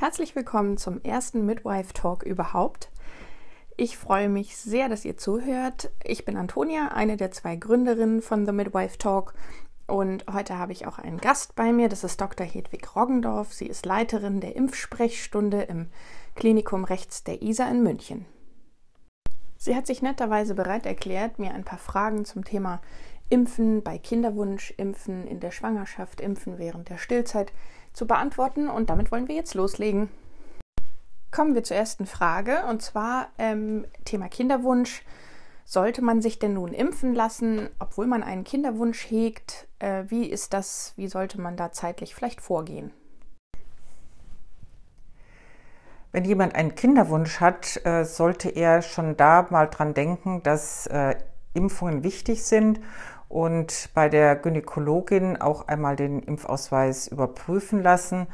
Herzlich willkommen zum ersten Midwife Talk überhaupt. Ich freue mich sehr, dass ihr zuhört. Ich bin Antonia, eine der zwei Gründerinnen von The Midwife Talk. Und heute habe ich auch einen Gast bei mir. Das ist Dr. Hedwig Roggendorf. Sie ist Leiterin der Impfsprechstunde im Klinikum Rechts der ISA in München. Sie hat sich netterweise bereit erklärt, mir ein paar Fragen zum Thema Impfen bei Kinderwunsch, Impfen in der Schwangerschaft, Impfen während der Stillzeit zu beantworten. Und damit wollen wir jetzt loslegen. Kommen wir zur ersten Frage und zwar ähm, Thema Kinderwunsch. Sollte man sich denn nun impfen lassen, obwohl man einen Kinderwunsch hegt? Äh, wie ist das? Wie sollte man da zeitlich vielleicht vorgehen? Wenn jemand einen Kinderwunsch hat, äh, sollte er schon da mal dran denken, dass äh, Impfungen wichtig sind und bei der Gynäkologin auch einmal den Impfausweis überprüfen lassen,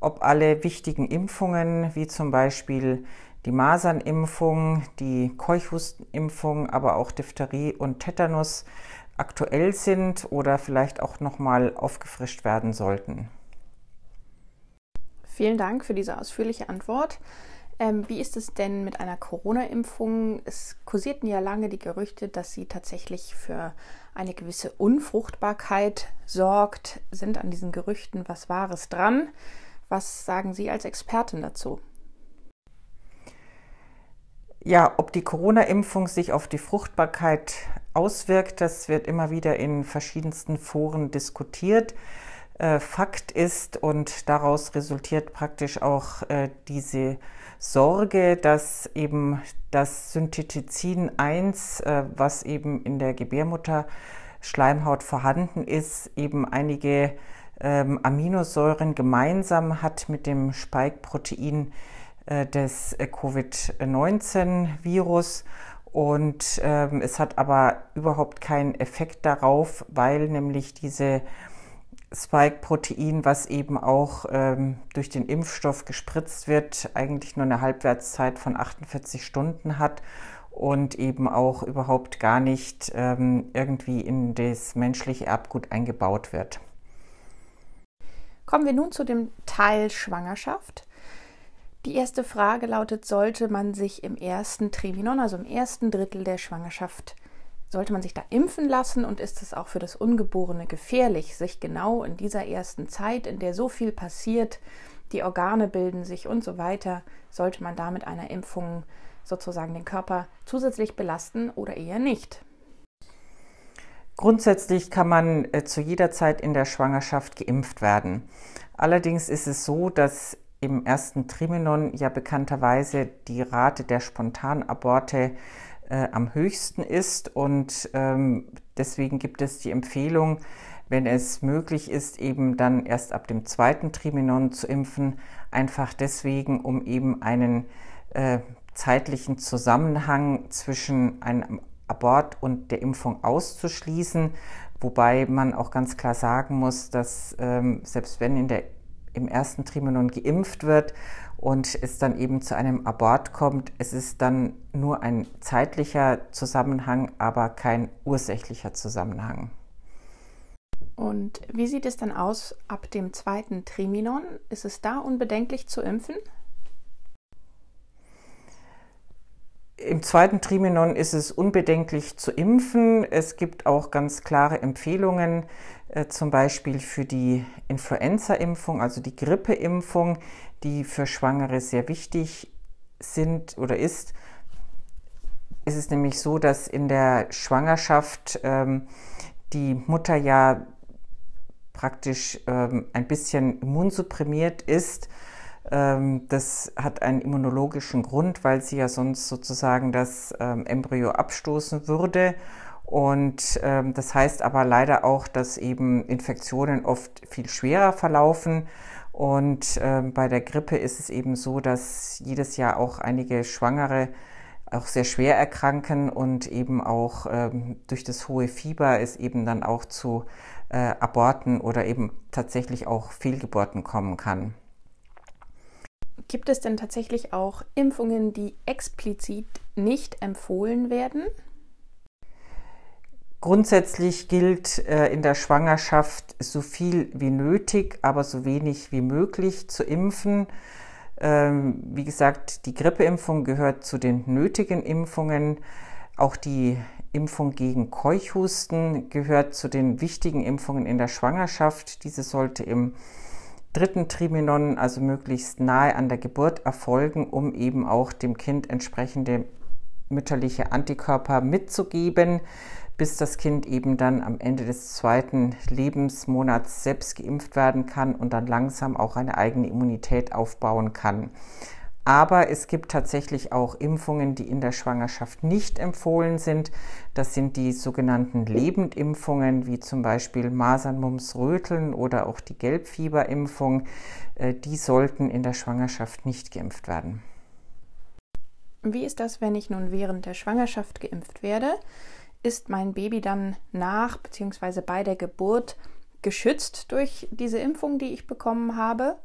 ob alle wichtigen Impfungen, wie zum Beispiel die Masernimpfung, die Keuchhustenimpfung, aber auch Diphtherie und Tetanus aktuell sind oder vielleicht auch nochmal aufgefrischt werden sollten. Vielen Dank für diese ausführliche Antwort. Ähm, wie ist es denn mit einer Corona-Impfung? Es kursierten ja lange die Gerüchte, dass sie tatsächlich für eine gewisse Unfruchtbarkeit sorgt. Sind an diesen Gerüchten was Wahres dran? Was sagen Sie als Expertin dazu? Ja, ob die Corona-Impfung sich auf die Fruchtbarkeit auswirkt, das wird immer wieder in verschiedensten Foren diskutiert. Äh, Fakt ist und daraus resultiert praktisch auch äh, diese Sorge, dass eben das Synthetizin 1, äh, was eben in der Gebärmutter Schleimhaut vorhanden ist, eben einige ähm, Aminosäuren gemeinsam hat mit dem Spike-Protein äh, des äh, Covid-19-Virus. Und ähm, es hat aber überhaupt keinen Effekt darauf, weil nämlich diese Spike-Protein, was eben auch ähm, durch den Impfstoff gespritzt wird, eigentlich nur eine Halbwertszeit von 48 Stunden hat und eben auch überhaupt gar nicht ähm, irgendwie in das menschliche Erbgut eingebaut wird. Kommen wir nun zu dem Teil Schwangerschaft. Die erste Frage lautet, sollte man sich im ersten Triminon, also im ersten Drittel der Schwangerschaft, sollte man sich da impfen lassen und ist es auch für das Ungeborene gefährlich, sich genau in dieser ersten Zeit, in der so viel passiert, die Organe bilden sich und so weiter, sollte man da mit einer Impfung sozusagen den Körper zusätzlich belasten oder eher nicht? Grundsätzlich kann man äh, zu jeder Zeit in der Schwangerschaft geimpft werden. Allerdings ist es so, dass im ersten Trimenon ja bekannterweise die Rate der Spontanaborte äh, am höchsten ist. Und ähm, deswegen gibt es die Empfehlung, wenn es möglich ist, eben dann erst ab dem zweiten Triminon zu impfen, einfach deswegen, um eben einen äh, zeitlichen Zusammenhang zwischen einem Abort und der Impfung auszuschließen, wobei man auch ganz klar sagen muss, dass ähm, selbst wenn in der, im ersten Triminon geimpft wird und es dann eben zu einem Abort kommt, es ist dann nur ein zeitlicher Zusammenhang, aber kein ursächlicher Zusammenhang. Und wie sieht es dann aus ab dem zweiten Triminon? Ist es da unbedenklich zu impfen? Im zweiten Triminon ist es unbedenklich zu impfen. Es gibt auch ganz klare Empfehlungen, äh, zum Beispiel für die Influenza-Impfung, also die Grippeimpfung, die für Schwangere sehr wichtig sind oder ist. Es ist nämlich so, dass in der Schwangerschaft ähm, die Mutter ja praktisch ähm, ein bisschen immunsupprimiert ist. Ähm, das hat einen immunologischen Grund, weil sie ja sonst sozusagen das ähm, Embryo abstoßen würde. Und ähm, das heißt aber leider auch, dass eben Infektionen oft viel schwerer verlaufen und ähm, bei der Grippe ist es eben so, dass jedes Jahr auch einige Schwangere auch sehr schwer erkranken und eben auch ähm, durch das hohe Fieber es eben dann auch zu äh, Aborten oder eben tatsächlich auch Fehlgeburten kommen kann. Gibt es denn tatsächlich auch Impfungen, die explizit nicht empfohlen werden? Grundsätzlich gilt äh, in der Schwangerschaft so viel wie nötig, aber so wenig wie möglich zu impfen. Ähm, wie gesagt, die Grippeimpfung gehört zu den nötigen Impfungen. Auch die Impfung gegen Keuchhusten gehört zu den wichtigen Impfungen in der Schwangerschaft. Diese sollte im dritten Triminon, also möglichst nahe an der Geburt, erfolgen, um eben auch dem Kind entsprechende mütterliche Antikörper mitzugeben, bis das Kind eben dann am Ende des zweiten Lebensmonats selbst geimpft werden kann und dann langsam auch eine eigene Immunität aufbauen kann. Aber es gibt tatsächlich auch Impfungen, die in der Schwangerschaft nicht empfohlen sind. Das sind die sogenannten Lebendimpfungen, wie zum Beispiel Masern, Mumps, Röteln oder auch die Gelbfieberimpfung. Äh, die sollten in der Schwangerschaft nicht geimpft werden. Wie ist das, wenn ich nun während der Schwangerschaft geimpft werde? Ist mein Baby dann nach bzw. bei der Geburt geschützt durch diese Impfung, die ich bekommen habe?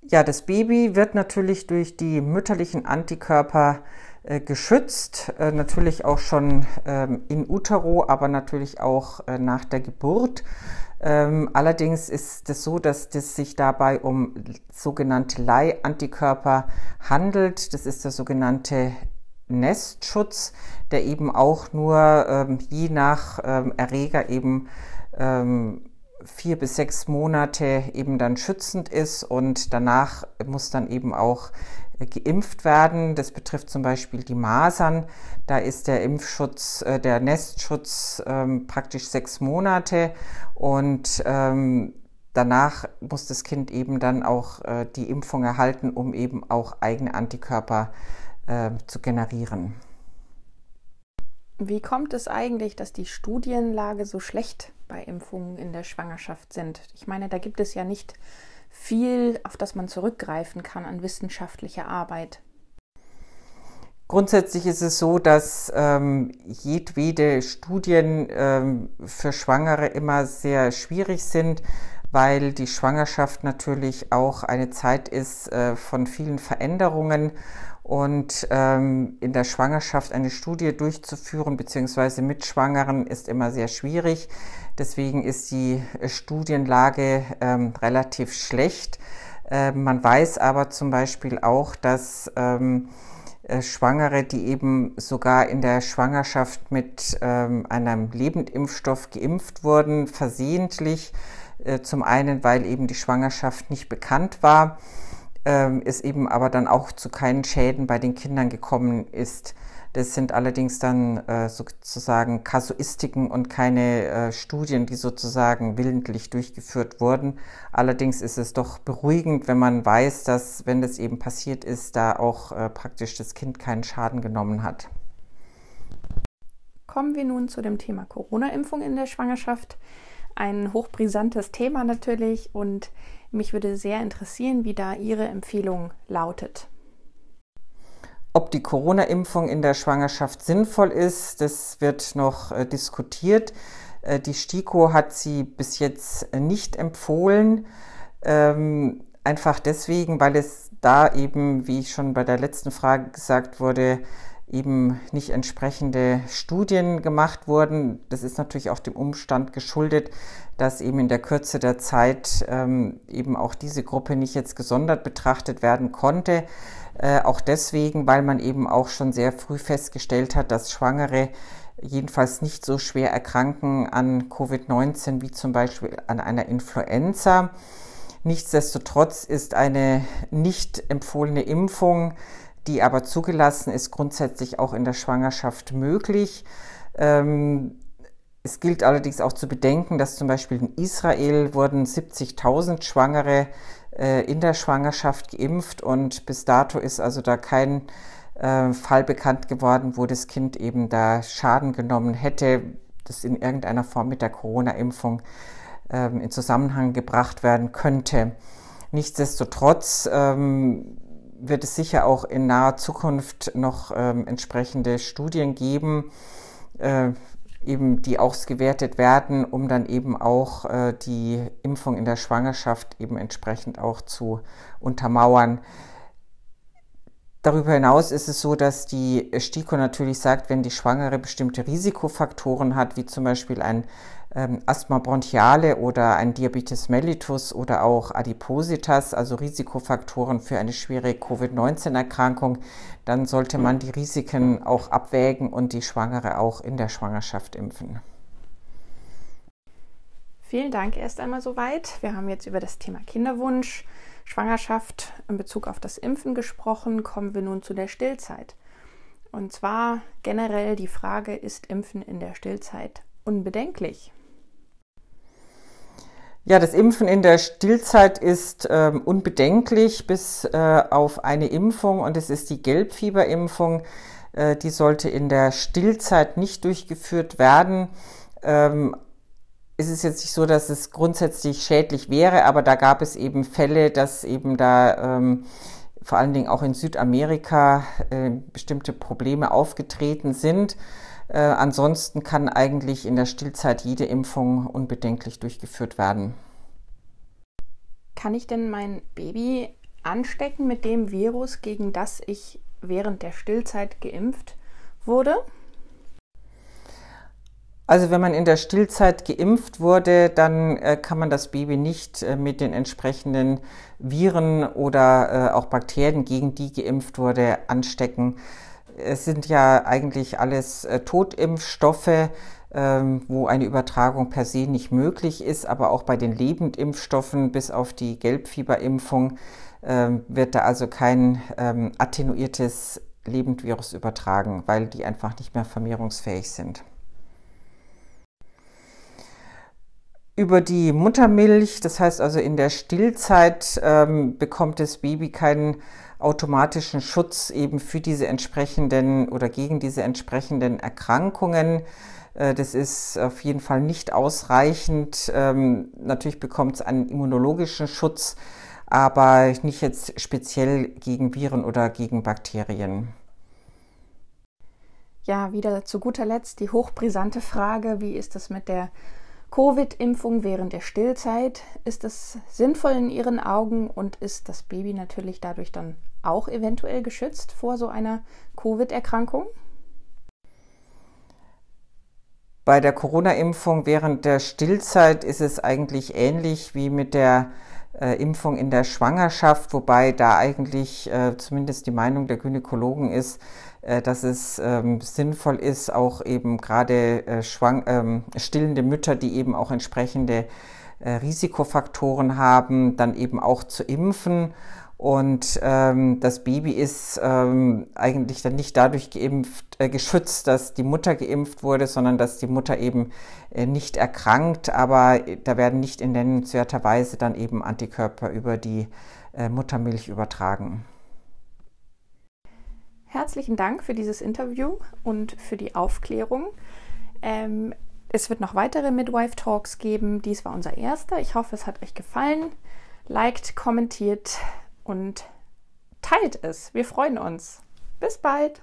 Ja, das Baby wird natürlich durch die mütterlichen Antikörper äh, geschützt, äh, natürlich auch schon ähm, in utero, aber natürlich auch äh, nach der Geburt. Ähm, allerdings ist es so, dass es sich dabei um sogenannte Leihantikörper handelt. Das ist der sogenannte Nestschutz, der eben auch nur ähm, je nach ähm, Erreger eben ähm, vier bis sechs Monate eben dann schützend ist und danach muss dann eben auch äh, geimpft werden. Das betrifft zum Beispiel die Masern. Da ist der Impfschutz, äh, der Nestschutz ähm, praktisch sechs Monate und ähm, danach muss das Kind eben dann auch äh, die Impfung erhalten, um eben auch eigene Antikörper äh, zu generieren. Wie kommt es eigentlich, dass die Studienlage so schlecht bei Impfungen in der Schwangerschaft sind? Ich meine, da gibt es ja nicht viel, auf das man zurückgreifen kann an wissenschaftlicher Arbeit. Grundsätzlich ist es so, dass ähm, jedwede Studien ähm, für Schwangere immer sehr schwierig sind, weil die Schwangerschaft natürlich auch eine Zeit ist äh, von vielen Veränderungen und ähm, in der Schwangerschaft eine Studie durchzuführen, beziehungsweise mit Schwangeren, ist immer sehr schwierig. Deswegen ist die äh, Studienlage ähm, relativ schlecht. Äh, man weiß aber zum Beispiel auch, dass ähm, äh, Schwangere, die eben sogar in der Schwangerschaft mit ähm, einem Lebendimpfstoff geimpft wurden, versehentlich, äh, zum einen, weil eben die Schwangerschaft nicht bekannt war, ähm, es eben aber dann auch zu keinen Schäden bei den Kindern gekommen ist. Das sind allerdings dann äh, sozusagen Kasuistiken und keine äh, Studien, die sozusagen willentlich durchgeführt wurden. Allerdings ist es doch beruhigend, wenn man weiß, dass, wenn das eben passiert ist, da auch äh, praktisch das Kind keinen Schaden genommen hat. Kommen wir nun zu dem Thema Corona-Impfung in der Schwangerschaft. Ein hochbrisantes Thema natürlich und mich würde sehr interessieren, wie da Ihre Empfehlung lautet. Ob die Corona-Impfung in der Schwangerschaft sinnvoll ist, das wird noch äh, diskutiert. Äh, die STIKO hat sie bis jetzt nicht empfohlen. Ähm, einfach deswegen, weil es da eben, wie ich schon bei der letzten Frage gesagt wurde, eben nicht entsprechende Studien gemacht wurden. Das ist natürlich auch dem Umstand geschuldet, dass eben in der Kürze der Zeit ähm, eben auch diese Gruppe nicht jetzt gesondert betrachtet werden konnte. Äh, auch deswegen, weil man eben auch schon sehr früh festgestellt hat, dass Schwangere jedenfalls nicht so schwer erkranken an Covid-19 wie zum Beispiel an einer Influenza. Nichtsdestotrotz ist eine nicht empfohlene Impfung die aber zugelassen ist, grundsätzlich auch in der Schwangerschaft möglich. Ähm, es gilt allerdings auch zu bedenken, dass zum Beispiel in Israel wurden 70.000 Schwangere äh, in der Schwangerschaft geimpft und bis dato ist also da kein äh, Fall bekannt geworden, wo das Kind eben da Schaden genommen hätte, das in irgendeiner Form mit der Corona-Impfung äh, in Zusammenhang gebracht werden könnte. Nichtsdestotrotz ähm, wird es sicher auch in naher Zukunft noch ähm, entsprechende Studien geben, äh, eben die ausgewertet werden, um dann eben auch äh, die Impfung in der Schwangerschaft eben entsprechend auch zu untermauern. Darüber hinaus ist es so, dass die STIKO natürlich sagt, wenn die Schwangere bestimmte Risikofaktoren hat, wie zum Beispiel ein ähm, Asthma bronchiale oder ein Diabetes mellitus oder auch Adipositas, also Risikofaktoren für eine schwere Covid-19-Erkrankung, dann sollte man die Risiken auch abwägen und die Schwangere auch in der Schwangerschaft impfen. Vielen Dank erst einmal soweit. Wir haben jetzt über das Thema Kinderwunsch, Schwangerschaft in Bezug auf das Impfen gesprochen. Kommen wir nun zu der Stillzeit. Und zwar generell die Frage, ist Impfen in der Stillzeit unbedenklich? Ja, das Impfen in der Stillzeit ist ähm, unbedenklich bis äh, auf eine Impfung und es ist die Gelbfieberimpfung. Äh, die sollte in der Stillzeit nicht durchgeführt werden. Ähm, es ist jetzt nicht so, dass es grundsätzlich schädlich wäre, aber da gab es eben Fälle, dass eben da ähm, vor allen Dingen auch in Südamerika äh, bestimmte Probleme aufgetreten sind. Äh, ansonsten kann eigentlich in der Stillzeit jede Impfung unbedenklich durchgeführt werden. Kann ich denn mein Baby anstecken mit dem Virus, gegen das ich während der Stillzeit geimpft wurde? Also wenn man in der Stillzeit geimpft wurde, dann äh, kann man das Baby nicht äh, mit den entsprechenden Viren oder äh, auch Bakterien, gegen die geimpft wurde, anstecken. Es sind ja eigentlich alles Totimpfstoffe, ähm, wo eine Übertragung per se nicht möglich ist, aber auch bei den Lebendimpfstoffen bis auf die Gelbfieberimpfung ähm, wird da also kein ähm, attenuiertes Lebendvirus übertragen, weil die einfach nicht mehr vermehrungsfähig sind. Über die Muttermilch, das heißt also in der Stillzeit, ähm, bekommt das Baby keinen automatischen Schutz eben für diese entsprechenden oder gegen diese entsprechenden Erkrankungen. Äh, das ist auf jeden Fall nicht ausreichend. Ähm, natürlich bekommt es einen immunologischen Schutz, aber nicht jetzt speziell gegen Viren oder gegen Bakterien. Ja, wieder zu guter Letzt die hochbrisante Frage, wie ist es mit der Covid-Impfung während der Stillzeit? Ist es sinnvoll in Ihren Augen und ist das Baby natürlich dadurch dann auch eventuell geschützt vor so einer Covid-Erkrankung? Bei der Corona-Impfung während der Stillzeit ist es eigentlich ähnlich wie mit der äh, Impfung in der Schwangerschaft, wobei da eigentlich äh, zumindest die Meinung der Gynäkologen ist, äh, dass es ähm, sinnvoll ist, auch eben gerade äh, ähm, stillende Mütter, die eben auch entsprechende äh, Risikofaktoren haben, dann eben auch zu impfen und ähm, das Baby ist ähm, eigentlich dann nicht dadurch geimpft, äh, geschützt, dass die Mutter geimpft wurde, sondern dass die Mutter eben äh, nicht erkrankt. Aber da werden nicht in nennenswerter Weise dann eben Antikörper über die äh, Muttermilch übertragen. Herzlichen Dank für dieses Interview und für die Aufklärung. Ähm, es wird noch weitere Midwife Talks geben. Dies war unser erster. Ich hoffe, es hat euch gefallen. Liked, kommentiert, und teilt es. Wir freuen uns. Bis bald.